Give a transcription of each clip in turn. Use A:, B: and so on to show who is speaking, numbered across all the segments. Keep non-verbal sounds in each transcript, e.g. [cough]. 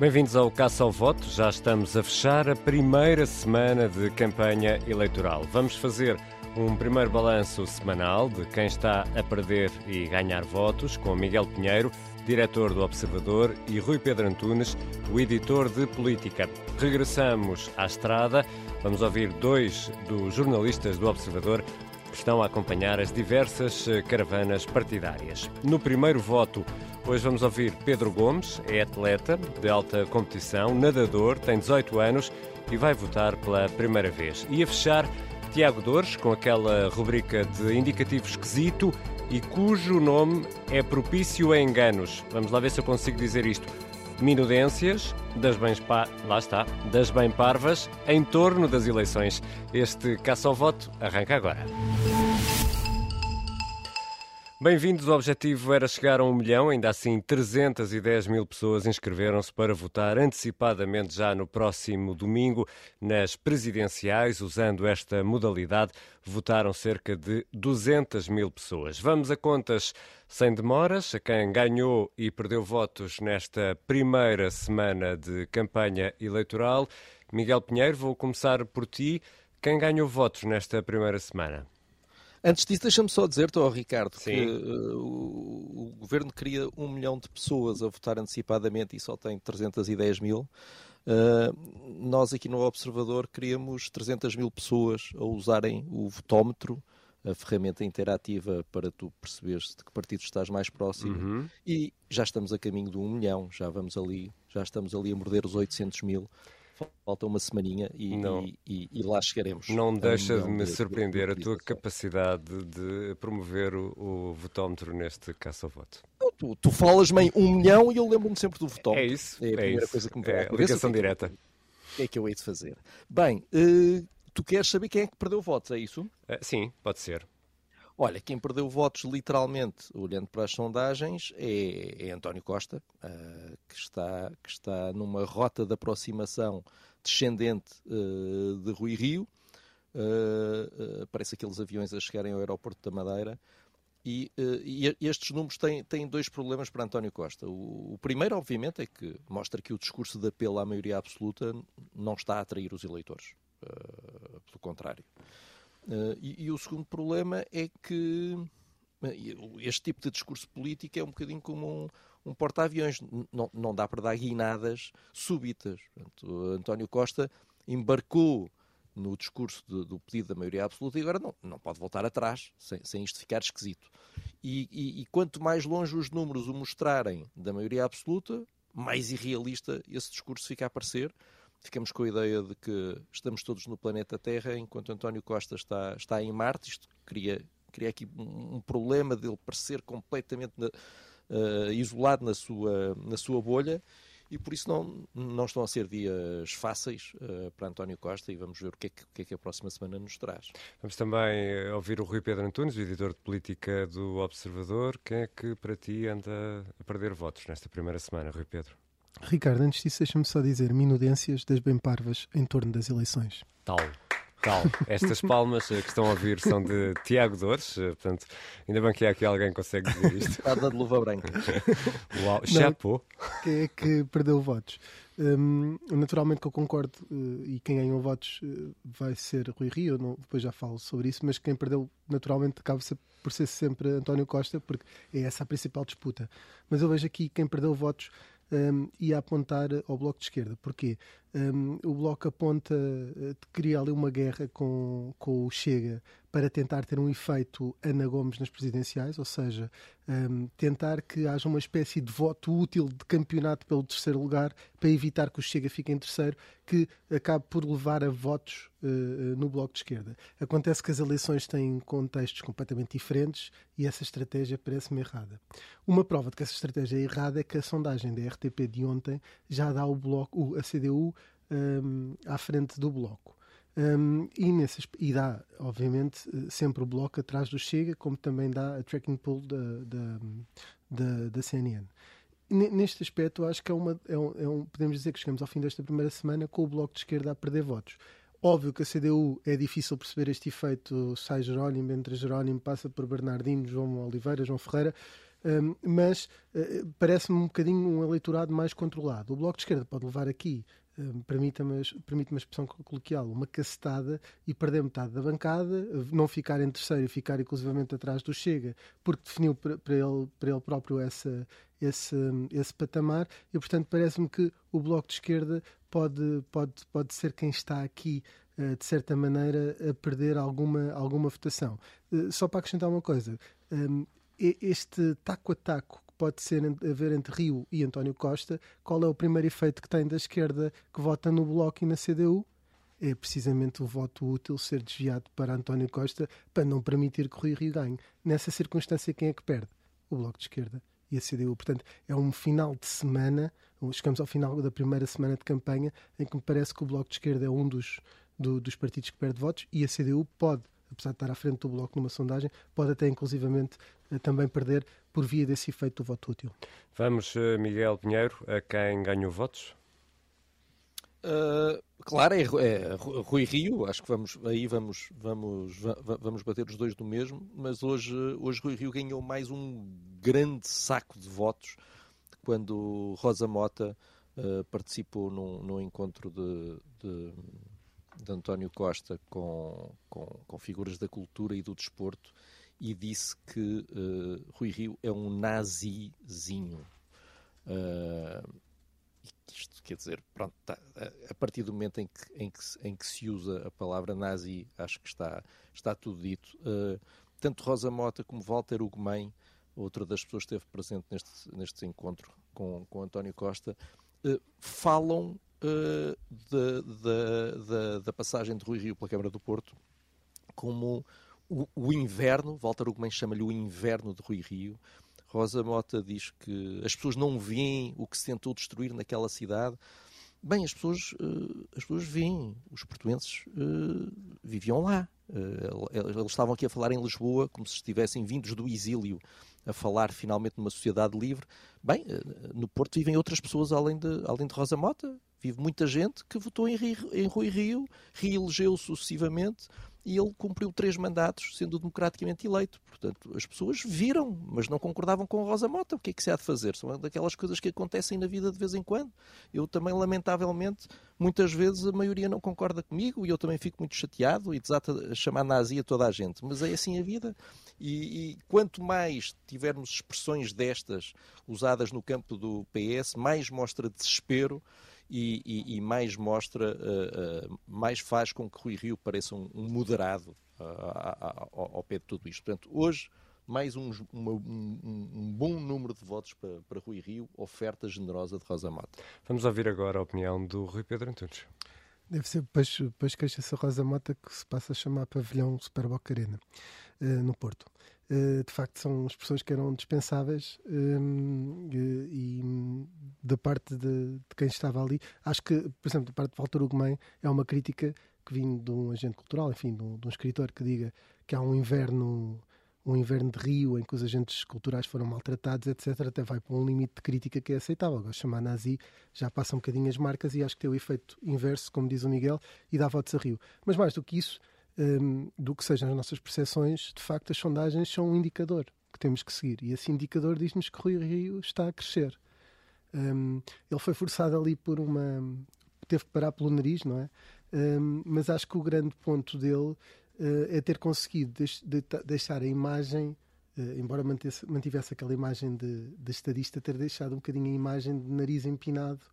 A: Bem-vindos ao Caça ao Voto. Já estamos a fechar a primeira semana de campanha eleitoral. Vamos fazer um primeiro balanço semanal de quem está a perder e ganhar votos, com Miguel Pinheiro, diretor do Observador, e Rui Pedro Antunes, o editor de política. Regressamos à estrada. Vamos ouvir dois dos jornalistas do Observador que estão a acompanhar as diversas caravanas partidárias. No primeiro voto, Hoje vamos ouvir Pedro Gomes, é atleta de alta competição, nadador, tem 18 anos e vai votar pela primeira vez. E a fechar, Tiago Dores, com aquela rubrica de indicativo esquisito e cujo nome é propício a enganos. Vamos lá ver se eu consigo dizer isto. Minudências das bens pa... lá está, das bem parvas em torno das eleições. Este caça ao voto arranca agora. Bem-vindos. O objetivo era chegar a um milhão, ainda assim 310 mil pessoas inscreveram-se para votar antecipadamente já no próximo domingo nas presidenciais. Usando esta modalidade, votaram cerca de 200 mil pessoas. Vamos a contas sem demoras, a quem ganhou e perdeu votos nesta primeira semana de campanha eleitoral. Miguel Pinheiro, vou começar por ti. Quem ganhou votos nesta primeira semana?
B: Antes disso, deixa-me só dizer-te, oh, Ricardo, Sim. que uh, o, o, governo queria um milhão de pessoas a votar antecipadamente e só tem 310 mil. Uh, nós aqui no Observador queríamos 300 mil pessoas a usarem o votómetro, a ferramenta interativa para tu perceberes de que partido estás mais próximo. Uhum. E já estamos a caminho de um milhão, já vamos ali, já estamos ali a morder os 800 mil falta uma semaninha e, e, e, e lá chegaremos.
A: Não deixa de me de, surpreender de, de, a tua capacidade de promover o, o votómetro neste caça-voto.
B: Tu, tu falas-me um milhão e eu lembro-me sempre do votómetro.
A: É isso. É a primeira é isso. coisa que me vem é, ligação direta.
B: O que é que eu hei de fazer? Bem, uh, tu queres saber quem é que perdeu votos, é isso?
A: Uh, sim, pode ser.
B: Olha, quem perdeu votos, literalmente, olhando para as sondagens, é, é António Costa, uh, que, está, que está numa rota de aproximação descendente uh, de Rui Rio. Uh, parece aqueles aviões a chegarem ao aeroporto da Madeira. E, e, estes números têm, têm dois problemas para António Costa. O, o, primeiro, obviamente, é que mostra que o discurso de apelo à maioria absoluta não está a atrair os eleitores. pelo contrário. Uh, e, e, o segundo problema é que eh, este tipo de discurso político é um bocadinho como um, um porta-aviões. Não, não dá para dar guinadas súbitas. Portanto, António Costa embarcou no discurso de, do pedido da maioria absoluta e agora não, não pode voltar atrás sem, sem isto ficar esquisito. E, e, e, quanto mais longe os números o mostrarem da maioria absoluta, mais irrealista esse discurso fica a parecer ficamos com a ideia de que estamos todos no planeta Terra, enquanto António Costa está, está em Marte. Isto cria, cria aqui um, um problema de ele parecer completamente na, uh, isolado na sua, na sua bolha. E por isso não, não estão a ser dias fáceis uh, para António Costa e vamos ver o que, é que, o que, é que a próxima semana nos traz.
A: Vamos também ouvir o Rui Pedro Antunes, o editor de política do Observador. Quem é que para ti anda a perder votos nesta primeira semana, Rui Pedro?
C: Ricardo, antes disso, deixa-me só dizer minudências das bem parvas em torno das eleições.
A: Tal. Tal. Estas palmas eh, que estão a ouvir são de Tiago Dores, eh, portanto, ainda bem que há aqui alguém que consegue dizer isto. [laughs]
B: Espada de luva branca. [laughs]
A: Uau, chapeau.
C: Quem é que perdeu votos? Um, naturalmente que eu concordo uh, e quem ganhou votos uh, vai ser Rui Rio, não, depois já falo sobre isso, mas quem perdeu naturalmente acaba por ser sempre António Costa, porque é essa a principal disputa. Mas eu vejo aqui quem perdeu votos um, e a apontar ao Bloco de Esquerda. Porquê? Um, o Bloco aponta, uh, cria ali uma guerra com, com o Chega para tentar ter um efeito Ana Gomes nas presidenciais, ou seja, um, tentar que haja uma espécie de voto útil de campeonato pelo terceiro lugar para evitar que o Chega fique em terceiro, que acabe por levar a votos uh, no Bloco de Esquerda. Acontece que as eleições têm contextos completamente diferentes e essa estratégia parece-me errada. Uma prova de que essa estratégia é errada é que a sondagem da RTP de ontem já dá o Bloco, a CDU, um, à frente do Bloco. Um, e, e dá, obviamente, sempre o bloco atrás do Chega, como também dá a tracking pool da, da, da, da CNN. Neste aspecto, acho que é, uma, é, um, é um, podemos dizer que chegamos ao fim desta primeira semana com o Bloco de Esquerda a perder votos. Óbvio que a CDU é difícil perceber este efeito, sai Jerónimo, entre Jerónimo, passa por Bernardino, João Oliveira, João Ferreira. Um, mas uh, parece-me um bocadinho um eleitorado mais controlado. O Bloco de Esquerda pode levar aqui permita-me permite uma expressão coloquial, uma cacetada e perder metade da bancada, não ficar em terceiro e ficar inclusivamente atrás do Chega, porque definiu para ele, para ele próprio essa, esse, esse patamar e, portanto, parece-me que o Bloco de Esquerda pode, pode, pode ser quem está aqui eh, de certa maneira, a perder alguma, alguma votação. Eh, só para acrescentar uma coisa, ehm, este taco a taco pode ser haver entre Rio e António Costa, qual é o primeiro efeito que tem da esquerda que vota no Bloco e na CDU? É precisamente o voto útil ser desviado para António Costa para não permitir que Rio Rio ganhe. Nessa circunstância, quem é que perde? O Bloco de Esquerda e a CDU. Portanto, é um final de semana, chegamos ao final da primeira semana de campanha, em que me parece que o Bloco de Esquerda é um dos, do, dos partidos que perde votos e a CDU pode apesar de estar à frente do Bloco numa sondagem, pode até inclusivamente eh, também perder por via desse efeito do voto útil.
A: Vamos, eh, Miguel Pinheiro, a quem ganhou votos?
B: Uh, claro, é, é, Rui Rio, acho que vamos aí vamos, vamos, vamos bater os dois do mesmo, mas hoje, hoje Rui Rio ganhou mais um grande saco de votos quando Rosa Mota uh, participou num, num encontro de, de de António Costa com, com, com, figuras da cultura e do desporto e disse que uh, Rui Rio é um nazizinho. Uh, isto quer dizer, pronto, tá, a partir do momento em que, em, que, em que se usa a palavra nazi, acho que está, está tudo dito. Uh, tanto Rosa Mota como Walter Ugumem, outra das pessoas que esteve presente neste, neste encontro com, com António Costa, falam uh, da, da, da, da, passagem de Rui Rio pela Câmara do Porto como o, o inverno, Walter Ugman chama-lhe o inverno de Rui Rio. Rosa Mota diz que as pessoas não veem o que se tentou destruir naquela cidade. Bem, as pessoas, uh, as pessoas veem, os portuenses uh, viviam lá. Eles estavam aqui a falar em Lisboa como se estivessem vindos do exílio a falar finalmente numa sociedade livre. Bem, no Porto vivem outras pessoas além de, além de Rosa Mota. Vive muita gente que votou em, Rio, em Rui Rio, reelegeu sucessivamente e ele cumpriu três mandatos sendo democraticamente eleito. Portanto, as pessoas viram, mas não concordavam com Rosa Mota. O que é que se há de fazer? São daquelas coisas que acontecem na vida de vez em quando. Eu também, lamentavelmente, muitas vezes a maioria não concorda comigo e eu também fico muito chateado e desata a chamar nazi a toda a gente. Mas é assim a vida. E, e quanto mais tivermos expressões destas usadas no campo do PS, mais mostra desespero e, e, e mais mostra, uh, uh, mais faz com que Rui Rio pareça um, um moderado uh, ao, ao pé de tudo isto. Portanto, hoje, mais um, uma, um, um, bom número de votos para, para Rui Rio, oferta generosa de Rosa Mota.
A: Vamos ouvir agora a opinião do Rui Pedro Antunes.
C: Deve ser, depois, depois queixa-se a Rosa Mota que se passa a chamar Pavilhão Super Arena, no Porto. Eh, de facto são expressões que eram dispensáveis ehm, e, da parte de, de, quem estava ali, acho que, por exemplo, da parte de Walter Ugumem é uma crítica que vem de um agente cultural, enfim, de um, de um escritor que diga que há um inverno um inverno de Rio em que os agentes culturais foram maltratados, etc., até vai para um limite de crítica que é aceitável. Agora, chamar nazi já passa um bocadinho as marcas e acho que tem o efeito inverso, como diz o Miguel, e dá votos a Rio. Mas mais do que isso, um, do que sejam as nossas percepções, de facto as sondagens são um indicador que temos que seguir. E esse indicador diz-nos que Rui Rio está a crescer. Um, ele foi forçado ali por uma. teve que parar pelo nariz, não é? Um, mas acho que o grande ponto dele uh, é ter conseguido deix, de, deixar a imagem, uh, embora mantesse, mantivesse aquela imagem de, de estadista, ter deixado um bocadinho a imagem de nariz empinado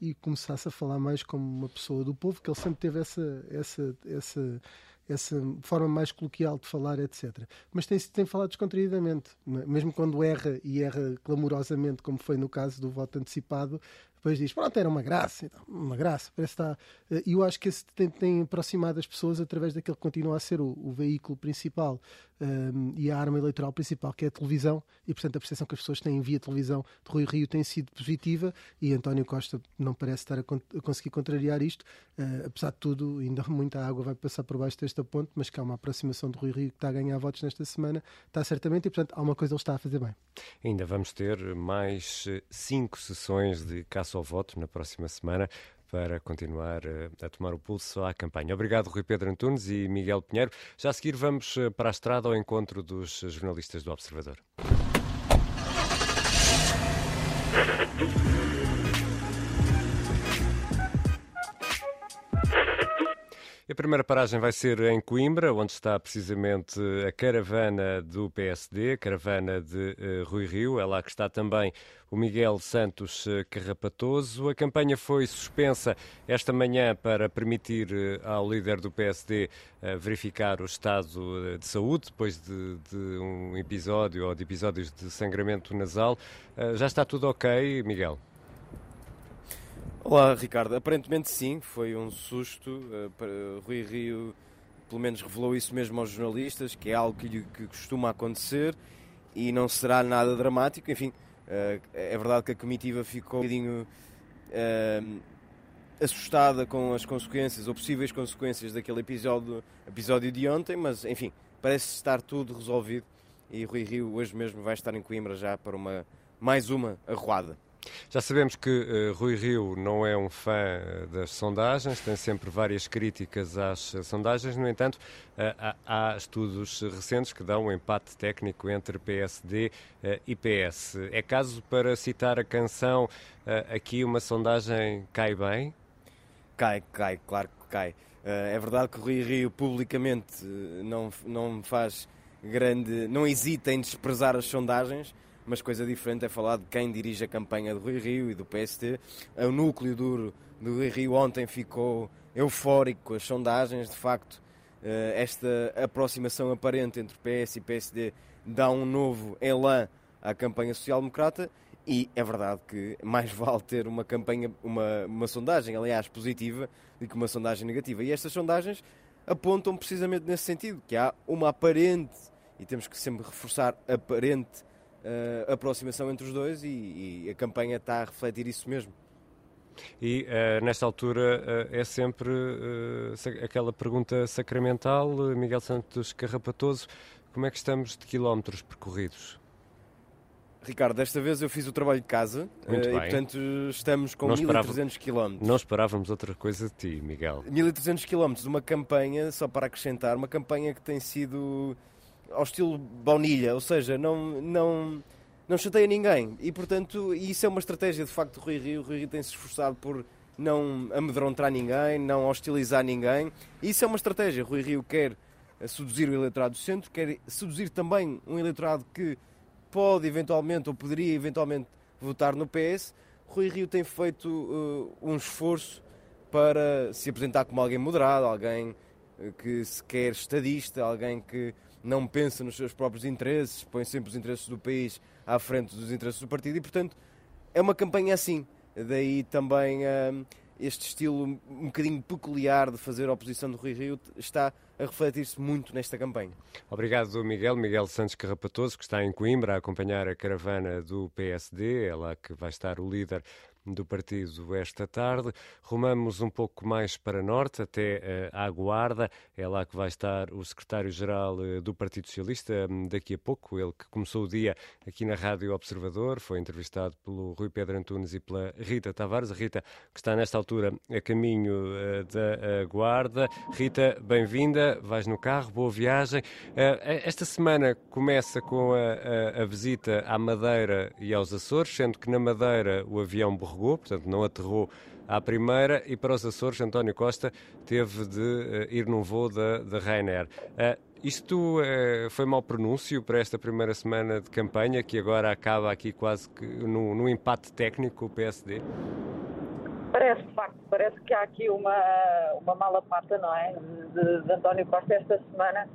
C: e começasse a falar mais como uma pessoa do povo, que ele sempre teve essa, essa, essa essa forma mais coloquial de falar, etc. Mas tem, tem falado descontraídamente, é? mesmo quando erra e erra clamorosamente, como foi no caso do voto antecipado, depois diz, pronto, era uma graça, então, uma graça, parece estar... E eu acho que esse tem, tem, aproximado as pessoas através daquele que continua a ser o, o veículo principal um, e a arma eleitoral principal, que é a televisão, e portanto a percepção que as pessoas têm via televisão de Rui Rio tem sido positiva e António Costa não parece estar a, con a conseguir contrariar isto, uh, apesar de tudo, ainda [laughs] muita água vai passar por baixo desta ponte, mas que há uma aproximação de Rui Rio que está a ganhar votos nesta semana, está certamente, e portanto há uma coisa ele está a fazer bem.
A: Ainda vamos ter mais eh, cinco sessões de caça ao voto na próxima semana para continuar eh, a tomar o pulso à campanha. Obrigado, Rui Pedro Antunes e Miguel Pinheiro. Já a seguir vamos eh, para a estrada ao encontro dos jornalistas do Observador. A primeira paragem vai ser em Coimbra, onde está precisamente a caravana do PSD, a caravana de uh, Rui Rio. É lá que está também o Miguel Santos uh, Carrapatoso. A campanha foi suspensa esta manhã para permitir uh, ao líder do PSD verificar o estado de saúde depois de, de, um episódio ou de episódios de sangramento nasal. já está tudo ok, Miguel?
D: Olá, Ricardo. Aparentemente sim, foi um susto. Uh, Rui Rio, pelo menos, revelou isso mesmo aos jornalistas, que é algo que, que costuma acontecer e não será nada dramático. Enfim, uh, é verdade que a comitiva ficou um bocadinho uh, assustada com as consequências ou possíveis consequências daquele episódio, episódio de ontem, mas enfim, parece estar tudo resolvido e Rui Rio hoje mesmo vai estar em Coimbra já para uma mais uma arruada.
A: Já sabemos que uh, Rui Rio não é um fã eh, das sondagens, tem sempre várias críticas às uh, sondagens, no entanto, há, há, estudos recentes que dão um empate técnico entre PSD e PS. É caso para citar a canção Aqui uma sondagem cai bem?
D: Cai, cai, claro que cai. é verdade que Rui Rio publicamente não, não faz grande. não hesita em desprezar as sondagens mas coisa diferente é falar de quem dirige a campanha do Rui Rio e do PST. O núcleo duro do Rui Rio ontem ficou eufórico com as sondagens, de facto, eh, esta aproximação aparente entre PS e PSD dá um novo elan à campanha social-democrata e é verdade que mais [laughs] vale ter uma campanha, uma, uma sondagem, aliás, positiva, do que uma sondagem negativa. E estas sondagens apontam precisamente nesse sentido, que há uma aparente, e temos que sempre reforçar, aparente uh, aproximação entre os dois e, e, a campanha está a refletir isso mesmo.
A: E uh, nesta altura uh, é sempre aquela pergunta sacramental, Miguel Santos Carrapatoso, como é que estamos de quilómetros percorridos?
D: Ricardo, desta vez eu fiz o trabalho de casa
A: Muito
D: e,
A: bem.
D: portanto, estamos com 1300 km.
A: Não esperávamos outra coisa de ti, Miguel.
D: 1300 km uma campanha, só para acrescentar, uma campanha que tem sido ao estilo baunilha, ou seja, não, não, não chateia ninguém. E, portanto, isso é uma estratégia de facto do Rui Rio. O Rui Rio tem se esforçado por não amedrontar ninguém, não hostilizar ninguém. Isso é uma estratégia. Rui Rio quer seduzir o eleitorado do centro, quer seduzir também um eleitorado que pode eventualmente ou poderia eventualmente votar no PS. Rui Rio tem feito uh, um esforço para se apresentar como alguém moderado, alguém uh, que se quer estadista, alguém que não pensa nos seus próprios interesses, põe sempre os interesses do país à frente dos interesses do partido e, portanto, é uma campanha assim. Daí também uh, este estilo um bocadinho peculiar de fazer a oposição do Rui Rio está a refletir-se muito nesta campanha.
A: Obrigado, Miguel. Miguel Santos Carrapatoso, que está em Coimbra a acompanhar a caravana do PSD, é lá que vai estar o líder do partido esta tarde. Rumamos um pouco mais para norte, até uh, à Guarda. É lá que vai estar o secretário-geral uh, do Partido Socialista um, daqui a pouco. Ele que começou o dia aqui na Rádio Observador, foi entrevistado pelo Rui Pedro Antunes e pela Rita Tavares. A Rita, que está nesta altura a caminho uh, da Guarda. Rita, bem-vinda. Vais no carro, boa viagem. esta semana começa com a, a, a visita à Madeira e aos Açores, sendo que na Madeira o avião borregou, portanto não aterrou à primeira e para os Açores António Costa teve de uh, ir num voo da, da Ryanair. Uh, isto uh, foi mau pronúncio para esta primeira semana de campanha, que agora acaba aqui quase que num, empate técnico com o PSD?
E: Parece, de facto, parece que há aqui uma, uma mala pata, não é? De, de António Costa esta semana.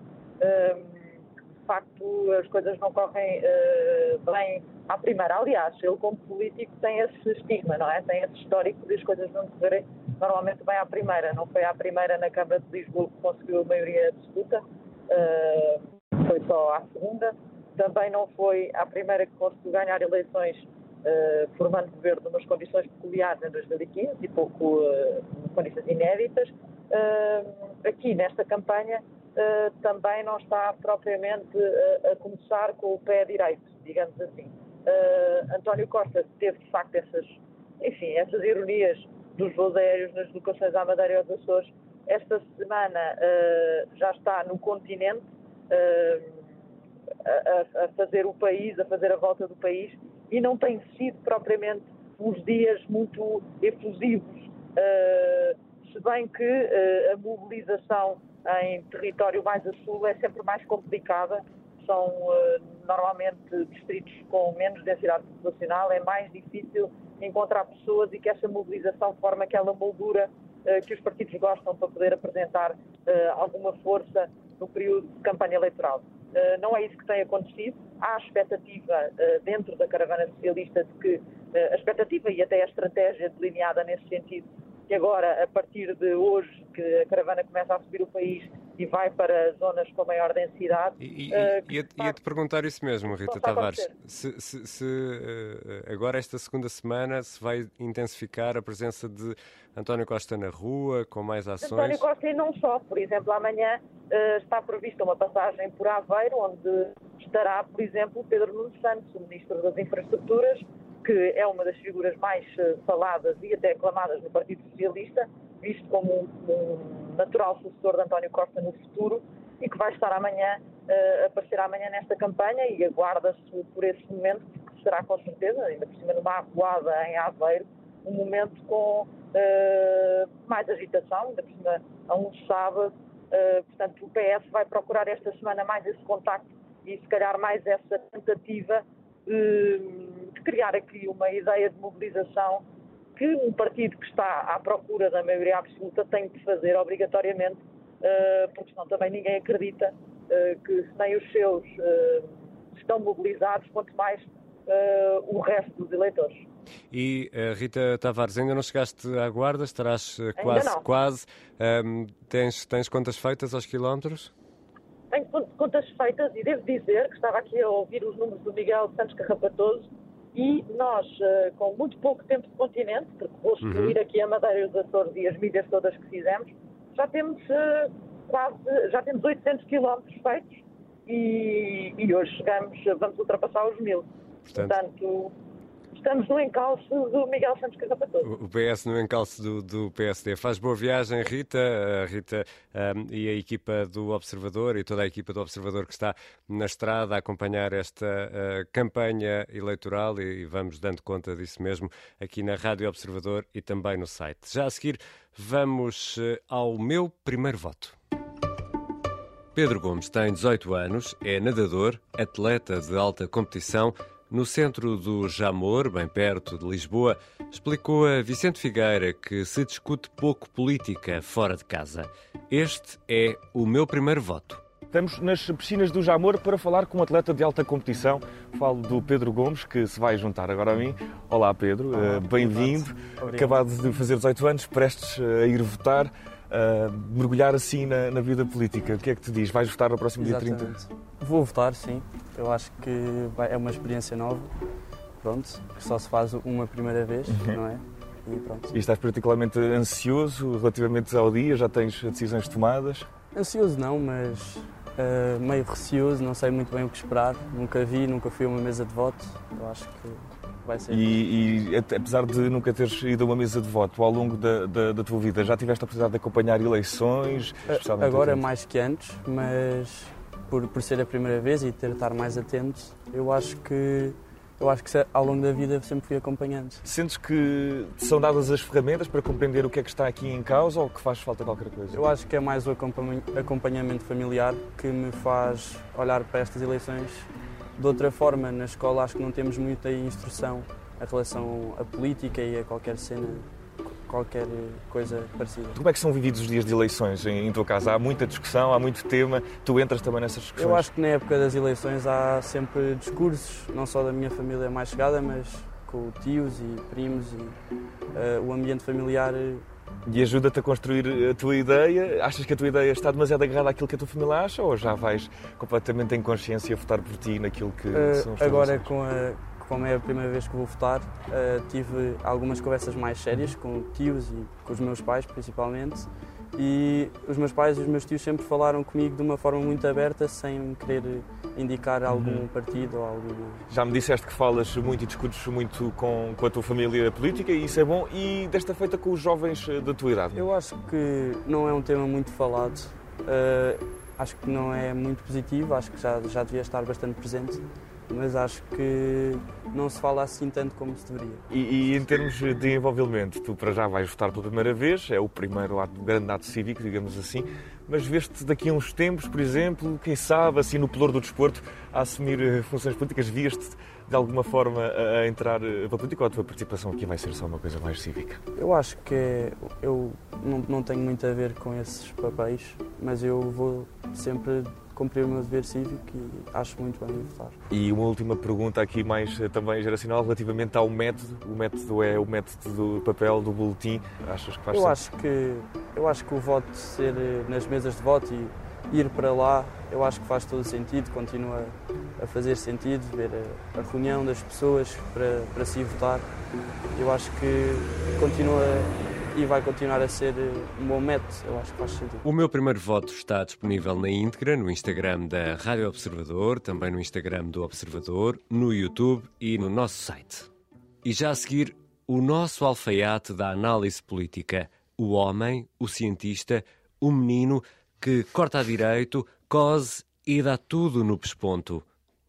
E: Facto as coisas não correm uh, bem à primeira. Aliás, ele como político tem esse estigma, não é? Tem esse histórico de as coisas não correrem normalmente bem à primeira. Não foi à primeira na Câmara de Lisboa que conseguiu a maioria absoluta, uh, foi só à segunda. Também não foi à primeira que conseguiu ganhar eleições uh, formando governo nas condições peculiares em 2015 e pouco uh, condições inéditas. aqui nesta campanha também não está propriamente uh, a começar com o pé direito, digamos assim. Uh, António Costa teve de facto essas, enfim, essas ironias dos voos aéreos nas locações à Madeira e aos Açores. Esta semana já está no continente a, a, fazer o país, a fazer a volta do país e não tem sido propriamente uns dias muito efusivos se bem que uh, a mobilização em território mais a sul é sempre mais complicada. São uh, normalmente distritos com menos densidade populacional, é mais difícil encontrar pessoas e que essa mobilização forma aquela moldura uh, que os partidos gostam para poder apresentar alguma força no período de campanha eleitoral. não é isso que tem acontecido. Há a expectativa dentro da caravana socialista de que a expectativa e até a estratégia delineada nesse sentido que agora, a partir de hoje, que a caravana começa a subir o país e vai para zonas com maior densidade.
A: E, uh, ia-te perguntar isso mesmo, Rita Tavares. Se, se, se uh, agora, esta segunda semana, se vai intensificar a presença de António Costa na rua, com mais ações?
E: António Costa e não só. Por exemplo, amanhã uh, está prevista uma passagem por Aveiro, onde estará, por exemplo, Pedro Nuno Santos, o Ministro das Infraestruturas, que é uma das figuras mais eh, faladas e até aclamadas no Partido Socialista, visto como um, natural sucessor de António Costa no futuro e que vai estar amanhã, uh, aparecer amanhã nesta campanha e aguarda-se por esse momento, que será com certeza, ainda por cima numa acuada em Aveiro, um momento com uh, mais agitação, ainda por cima a um sábado. Uh, portanto, o PS vai procurar esta semana mais esse contacto e se calhar mais essa tentativa de criar aqui uma ideia de mobilização que um partido que está à procura da maioria absoluta tem de fazer obrigatoriamente, eh, porque senão também ninguém acredita eh, que se nem os seus eh, estão mobilizados, quanto mais o resto dos eleitores.
A: E Rita Tavares, ainda não chegaste à guarda, estarás quase, quase. Um, tens, tens contas feitas aos quilómetros?
E: Tenho contas feitas e devo dizer que estava aqui a ouvir os números do Miguel Santos Carrapatoso e nós, eh, com muito pouco tempo de continente, porque vou excluir uhum. aqui a Madeira e os Açores e as milhas todas que fizemos, já temos eh, quase, já temos 800 quilómetros feitos e, e, hoje chegamos, vamos ultrapassar os mil. Portanto, Portanto estamos no encalço do Miguel Santos Carrapatoso.
A: O PS no encalço do, do PSD. Faz boa viagem, Rita, a Rita um, e a equipa do Observador e toda a equipa do Observador que está na estrada a acompanhar esta uh, campanha eleitoral e vamos dando conta disso mesmo aqui na Rádio Observador e também no site. Já a seguir, vamos uh, ao meu primeiro voto. Pedro Gomes tem 18 anos, é nadador, atleta de alta competição no centro do Jamor, bem perto de Lisboa, explicou a Vicente Figueira que se discute pouco política fora de casa. Este é o meu primeiro voto.
F: Estamos nas piscinas do Jamor para falar com um atleta de alta competição. Falo do Pedro Gomes, que se vai juntar agora a mim. Olá, Pedro, uh, bem-vindo. Acabado de fazer 18 anos, prestes a ir votar uh, mergulhar assim na, na, vida política. O que é que te diz? Vais votar no próximo Exatamente. dia 30?
G: Vou votar, sim. Eu acho que vai, é uma experiência nova. Pronto, que só se faz uma primeira vez, uhum. não é?
F: E, pronto. e estás particularmente ansioso relativamente ao dia? Já tens decisões tomadas?
G: Ansioso não, mas uh, meio receoso, não sei muito bem o que esperar. Nunca vi, nunca fui a uma mesa de voto. Eu acho que vai ser.
F: E, e, apesar de nunca teres ido a uma mesa de voto ao longo da, da, da tua vida, já tiveste a oportunidade de acompanhar eleições?
G: Agora mais que antes, mas por, por ser a primeira vez e ter de estar mais atento, eu acho que eu acho que ao longo da vida sempre fui acompanhando.
F: Sentes que são dadas as ferramentas para compreender o que é que está aqui em causa ou que faz falta qualquer coisa?
G: Eu acho que é mais o acompanhamento familiar que me faz olhar para estas eleições de outra forma. Na escola acho que não temos muita instrução em relação à política e a qualquer cena, qualquer coisa parecida.
F: Como é que são vividos os dias de eleições em, em tua casa? Há muita discussão, há muito tema, tu entras também nessas discussões?
G: Eu acho que na época das eleições há sempre discursos, não só da minha família mais chegada, mas com tios e primos e uh, o ambiente familiar
F: e ajuda-te a construir a tua ideia. Achas que a tua ideia está demasiado agarrada àquilo que a tua família acha ou já vais completamente em consciência votar por ti naquilo que uh, são
G: os Agora, com a, como é a primeira vez que vou votar, uh, tive algumas conversas mais sérias com tios e com os meus pais, principalmente. E os meus pais e os meus tios sempre falaram comigo de uma forma muito aberta, sem querer indicar algum uhum. partido ou algum.
F: Já me disseste que falas muito e discutes muito com, com a tua família política e isso é bom. E desta feita com os jovens eh, da tua idade?
G: Eu acho que não é um tema muito falado. Uh, acho que não é muito positivo, acho que já, já devia estar bastante presente. Mas acho que não se fala assim tanto como se deveria.
F: E, e, em termos de envolvimento, tu para já vais votar pela primeira vez, é o primeiro ato, grande ato cívico, digamos assim, mas vês-te daqui a uns tempos, por exemplo, quem sabe, assim no pelour do desporto, a assumir eh, funções políticas, vias-te de alguma forma a, entrar eh, para a política ou a tua participação aqui vai ser só uma coisa mais cívica?
G: Eu acho que é, eu não, não tenho muito a ver com esses papéis, mas eu vou sempre cumprir o meu dever cívico e acho muito bem votar.
F: E uma última pergunta aqui mais eh, também geracional relativamente ao método. O método é o método do papel do boletim. Achas que faz
G: eu acho que Eu acho que o voto ser eh, nas mesas de voto e ir para lá, eu acho que faz todo sentido, continua a fazer sentido, ver a, a reunião das pessoas para, para se votar. Eu acho que continua e vai continuar a ser eh, um bom método, eu acho que faz sentido.
A: O meu primeiro voto está disponível na íntegra no Instagram da Rádio Observador, também no Instagram do Observador, no YouTube e no nosso site. E já a seguir, o nosso alfaiate da análise política, o homem, o cientista, o menino que corta a direito, cose e dá tudo no pesponto.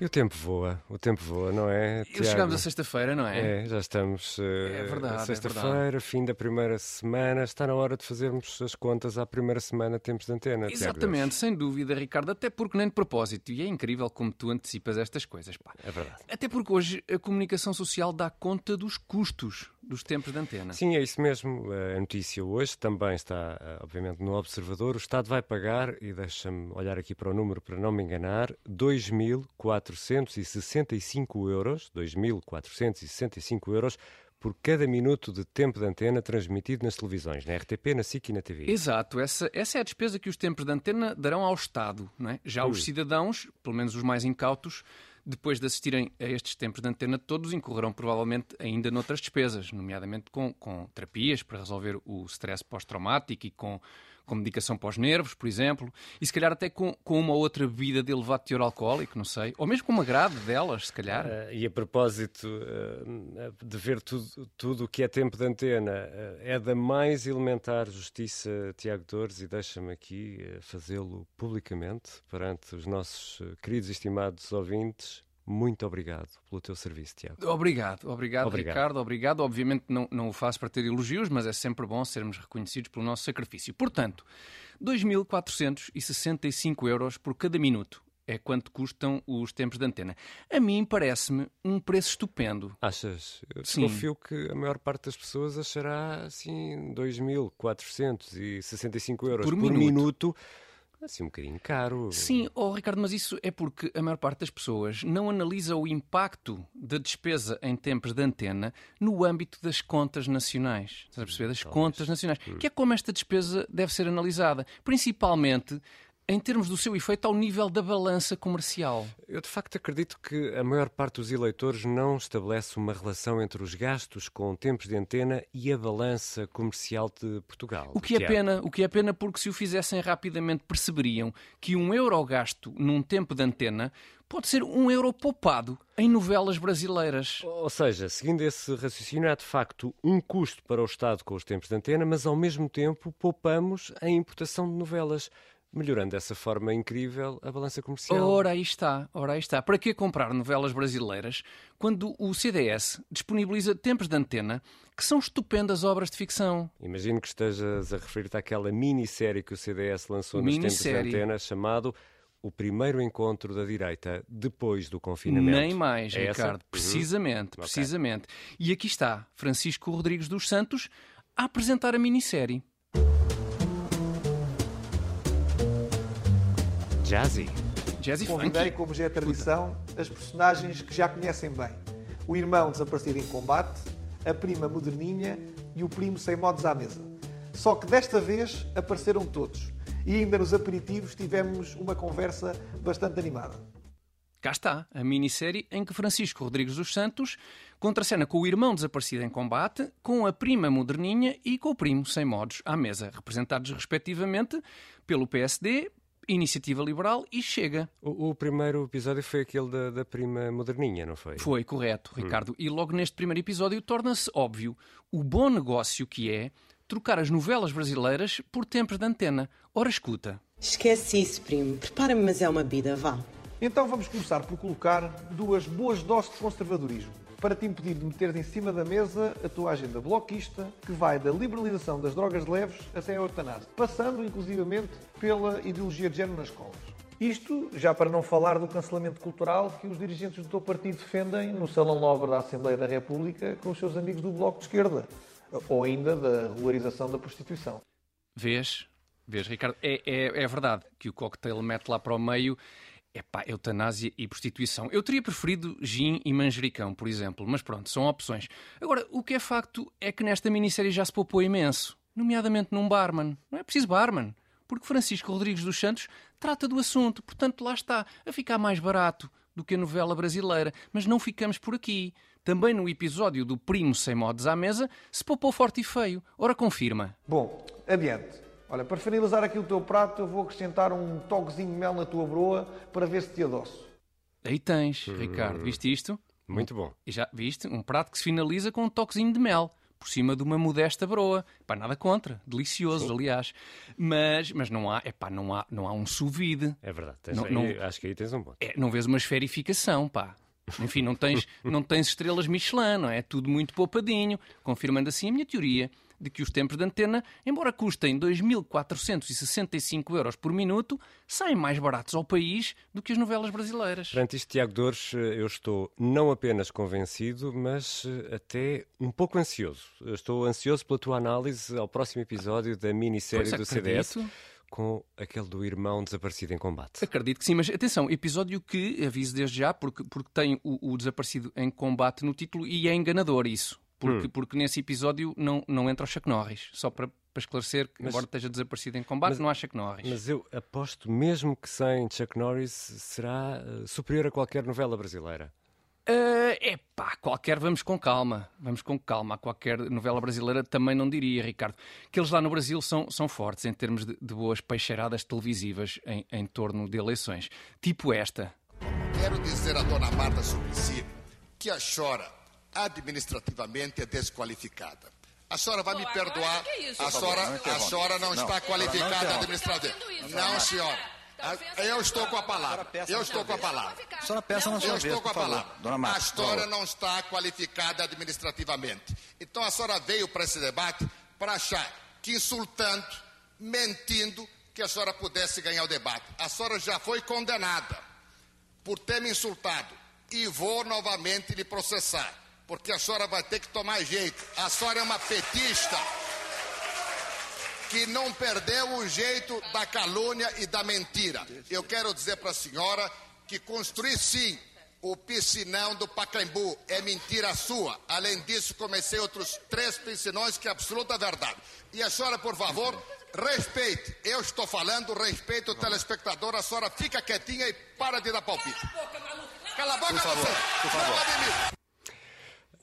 A: E o tempo voa, o tempo voa, não é?
H: E chegamos a sexta-feira, não é?
A: É, já estamos. Uh,
H: é verdade.
A: É sexta-feira,
H: é
A: fim da primeira semana. Está na hora de fazermos as contas à primeira semana, tempos de antena.
H: Exatamente, sem dúvida, Ricardo. Até porque nem de propósito. E é incrível como tu antecipas estas coisas. Pá.
A: É verdade.
H: Até porque hoje a comunicação social dá conta dos custos dos tempos de antena.
A: Sim, é isso mesmo. A notícia hoje também está, eh, obviamente, no Observador. O Estado vai pagar, e deixa-me olhar aqui para o número para não me enganar, 2.465 euros, 2.465 euros por cada minuto de tempo de antena transmitido nas televisões, na RTP, na SIC e na TV.
H: Exato, essa, essa é a despesa que os tempos de antena darão ao Estado. Não é? Já Ui. os cidadãos, pelo menos os mais incautos, depois de assistirem a estes tempos de antena, todos incorrerão provavelmente ainda noutras despesas, nomeadamente com, com terapias para resolver o stress pós-traumático e com, com medicação para os nervos, por exemplo, e se calhar até com, com uma outra bebida de elevado teor alcoólico, não sei, ou mesmo com uma grade delas, se calhar. Uh,
A: e a propósito uh, de ver tudo o que é tempo de antena, uh, é da mais elementar justiça, Tiago Dores, e deixa-me aqui fazê-lo publicamente perante os nossos queridos e estimados ouvintes muito obrigado pelo teu serviço, Tiago.
H: Obrigado, obrigado, obrigado. Ricardo, obrigado. Obviamente não, não o faço para ter elogios, mas é sempre bom sermos reconhecidos pelo nosso sacrifício. Portanto, 2.465 euros por cada minuto é quanto custam os tempos de antena. A mim parece-me um preço estupendo.
A: Achas? Eu desconfio que a maior parte das pessoas achará assim 2.465 euros por, por minuto. minuto Assim, um bocadinho caro.
H: Sim, oh, Ricardo, mas isso é porque a maior parte das pessoas não analisa o impacto da despesa em tempos de antena no âmbito das contas nacionais. Estás a perceber? Das Talvez. contas nacionais. Hum. Que é como esta despesa deve ser analisada. Principalmente em termos do seu efeito ao nível da balança comercial?
A: Eu de facto acredito que a maior parte dos eleitores não estabelece uma relação entre os gastos com tempos de antena e a balança comercial de Portugal.
H: O que é pena, o que é pena porque se o fizessem rapidamente perceberiam que um euro gasto num tempo de antena pode ser um euro poupado em novelas brasileiras.
A: Ou seja, seguindo esse raciocínio, há de facto um custo para o Estado com os tempos de antena, mas ao mesmo tempo poupamos a importação de novelas melhorando dessa forma incrível a balança comercial.
H: Ora aí está, ora aí está. Para que comprar novelas brasileiras quando o CDS disponibiliza tempos de antena que são estupendas obras de ficção?
A: Imagino que estejas a referir-te àquela minissérie que o CDS lançou nos tempos de antena chamado o primeiro encontro da direita depois do confinamento.
H: Nem mais, é Ricardo. Essa? Precisamente, uhum. precisamente. Okay. E aqui está Francisco Rodrigues dos Santos a apresentar a minissérie.
A: Jazzy.
H: Jazzy
I: Convidei, como já é tradição, as personagens que já conhecem bem. O irmão desaparecido em combate, a prima moderninha e o primo sem modos à mesa. Só que desta vez apareceram todos. E ainda nos aperitivos tivemos uma conversa bastante animada.
H: Cá está, a minissérie em que Francisco Rodrigues dos Santos contracena com o irmão desaparecido em combate, com a prima moderninha e com o primo sem modos à mesa, representados respectivamente pelo PSD, Iniciativa Liberal e Chega.
A: O, o primeiro episódio foi aquele da, da prima moderninha, não foi?
H: Foi, correto, Ricardo. Hum. E logo neste primeiro episódio torna-se óbvio o bom negócio que é trocar as novelas brasileiras por tempos de antena. Ora, escuta.
J: Esquece isso, primo. Prepara-me, mas é uma vida, vá.
I: Então vamos começar por colocar duas boas doses de conservadorismo para te impedir de meter em cima da mesa a tua agenda bloquista, que vai da liberalização das drogas leves até a eutanásia, passando inclusivamente pela ideologia de género nas escolas. Isto já para não falar do cancelamento cultural que os dirigentes do teu partido defendem no Salão Nobre da Assembleia da República com os seus amigos do Bloco de Esquerda, ou ainda da regularização da prostituição.
H: Vês? Vês, Ricardo? É, é, é verdade que o cocktail mete lá para o meio Epá, eutanásia e prostituição. Eu teria preferido gin e manjericão, por exemplo, mas pronto, são opções. Agora, o que é facto é que nesta minissérie já se poupou imenso, nomeadamente num barman. Não é preciso barman, porque Francisco Rodrigues dos Santos trata do assunto, portanto lá está, a ficar mais barato do que a novela brasileira. Mas não ficamos por aqui. Também no episódio do Primo Sem Modos à Mesa se poupou forte e feio. Ora, confirma.
I: Bom, adiante. Olha, para finalizar aqui o teu prato, eu vou acrescentar um toquezinho de mel na tua broa para ver se te adoço.
H: Aí tens, hum. Ricardo. Viste isto?
A: Muito bom.
H: E já viste? Um prato que se finaliza com um toquezinho de mel por cima de uma modesta broa. Pá, nada contra, delicioso, Sim. aliás. Mas, mas não há, é pá, não há, não há um sous -vide.
A: É verdade, não, aí, não, acho que aí tens um bom.
H: É, não vês uma esferificação, pá. Enfim, não tens, não tens estrelas Michelin, não é? é tudo muito poupadinho, confirmando assim a minha teoria de que os tempos de antena, embora custem 2.465 euros por minuto, saem mais baratos ao país do que as novelas brasileiras.
A: Perante isto, Tiago Dores, eu estou não apenas convencido, mas eh, até um pouco ansioso. Eu estou ansioso pela tua análise ao próximo episódio da minissérie do CDS com aquele do irmão desaparecido em combate.
H: Acredito que sim, mas atenção, episódio que aviso desde já, porque, porque tem o, o desaparecido em combate no título e é enganador isso porque, hum. porque nesse episódio não, não entra o Chuck Norris. Só para, para esclarecer que, mas, embora esteja desaparecido em combate, mas, não há Chuck Norris.
A: Mas eu aposto mesmo que sem Chuck Norris será uh, superior a qualquer novela brasileira.
H: Uh, epá, qualquer vamos com calma, vamos com calma. Qualquer novela brasileira também não diria, Ricardo, que eles lá no Brasil são, são fortes em termos de, de boas peixeiradas televisivas em, em torno de eleições. Tipo esta.
K: Quero dizer a dona Marta Suplicy que a chora administrativamente é desqualificada. A senhora vai Pô, me perdoar. É isso, a, senhora, a senhora não, não está qualificada administrativamente. Não, senhora. Eu estou com a palavra. Eu estou com a palavra.
L: A senhora peça na sua
K: Eu estou com a palavra. A história não está qualificada administrativamente. Então a senhora veio para esse debate para achar que insultando, mentindo, que a senhora pudesse ganhar o debate. A senhora já foi condenada por ter me insultado e vou novamente lhe processar porque a senhora vai ter que tomar jeito. A senhora é uma petista que não perdeu o jeito da calúnia e da mentira. Eu quero dizer para a senhora que construir sim o piscinão do Pacaembu é mentira sua. Além disso, comecei outros três piscinões que é absoluta verdade. E a senhora, por favor, respeite. Eu estou falando, respeite o telespectador. A senhora fica quietinha e para de dar palpite. Cala a boca, por favor, você. Por favor.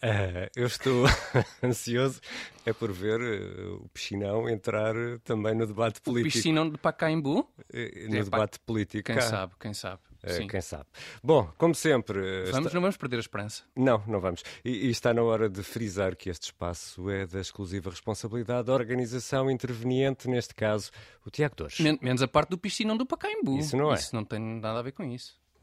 A: Uh, eu estou [laughs] ansioso é por ver uh, o piscinão entrar também no debate político.
H: O piscinão de Pacaembu? Uh,
A: no é, debate político.
H: Quem sabe, quem sabe.
A: Sim. Quem sabe. Bom, como sempre.
H: Vamos, está... não vamos perder a esperança.
A: Não, não vamos. E, e, está na hora de frisar que este espaço é da exclusiva responsabilidade da organização interveniente, neste caso, o Tiago Dores.
H: Men menos a parte do piscinão do Pacaembu.
A: Isso não é.
H: Isso não tem nada a ver com isso.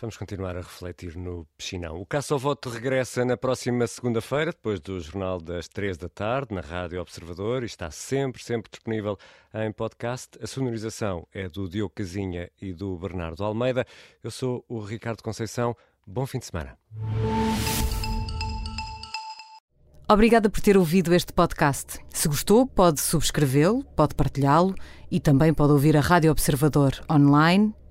A: Vamos continuar a refletir no piscinão. O Caça ao Voto regressa na próxima segunda-feira, depois do Jornal das Três da tarde, na Rádio Observador, e está sempre, sempre disponível em podcast. A sonorização é do Diogo Casinha e do Bernardo Almeida. Eu sou o Ricardo Conceição. Bom fim de semana.
M: Obrigada por ter ouvido este podcast. Se gostou, pode subscrevê-lo, pode partilhá-lo e também pode ouvir a Rádio Observador online